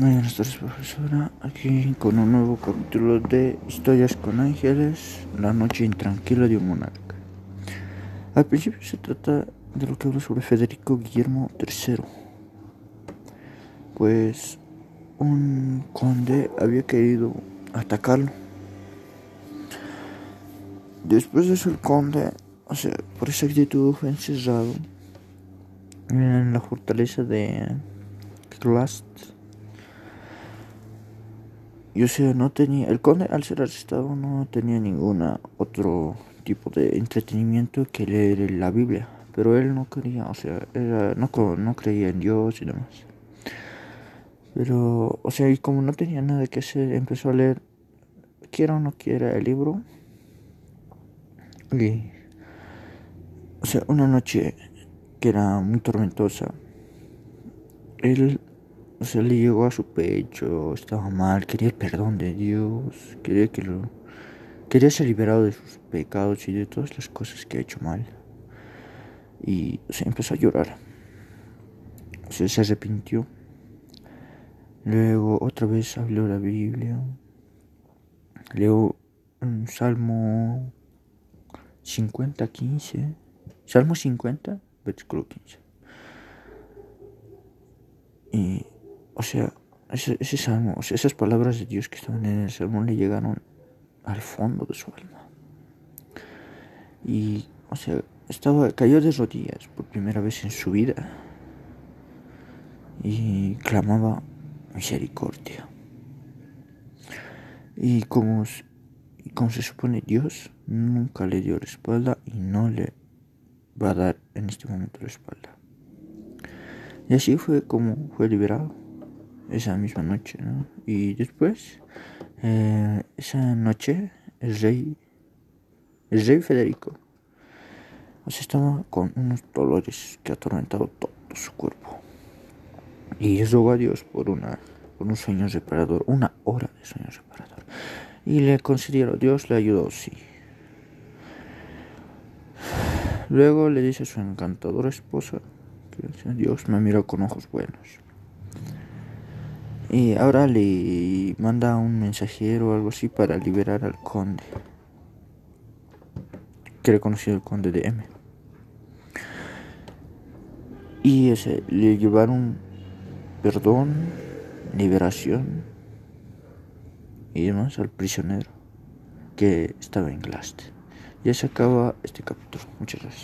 Buenas tardes, profesora. Aquí con un nuevo capítulo de Historias con Ángeles, la noche intranquila de un monarca. Al principio se trata de lo que habla sobre Federico Guillermo III. Pues un conde había querido atacarlo. Después de eso el conde, o sea, por esa actitud fue encerrado en la fortaleza de Glast yo sea, no tenía, el conde al ser arrestado no tenía ningún otro tipo de entretenimiento que leer la Biblia, pero él no quería, o sea, no, no creía en Dios y demás. Pero, o sea, y como no tenía nada que hacer, empezó a leer, quiera o no quiera, el libro. Y, o sea, una noche que era muy tormentosa, él o sea, le llegó a su pecho, estaba mal, quería el perdón de Dios, quería que lo quería ser liberado de sus pecados y de todas las cosas que ha hecho mal. Y se empezó a llorar. O sea, se arrepintió. Luego otra vez habló la Biblia. Leo Salmo 50, 15. Salmo 50, versículo 15. Y o sea, ese, salmo, o sea, esas palabras de Dios que estaban en el salmo le llegaron al fondo de su alma. Y, o sea, estaba, cayó de rodillas por primera vez en su vida y clamaba misericordia. Y como, como se supone Dios nunca le dio la espalda y no le va a dar en este momento la espalda. Y así fue como fue liberado esa misma noche, ¿no? Y después, eh, esa noche, el rey, el rey Federico, o sea, estaba con unos dolores que atormentado todo su cuerpo. Y rogó a Dios por, una, por un sueño reparador, una hora de sueño reparador. Y le concedieron, Dios le ayudó, sí. Luego le dice a su encantadora esposa que Dios me miró con ojos buenos. Y ahora le manda un mensajero o algo así para liberar al conde. Que reconoció el conde de M. Y ese, le llevaron perdón, liberación y demás al prisionero que estaba en Glast. Ya se acaba este capítulo. Muchas gracias.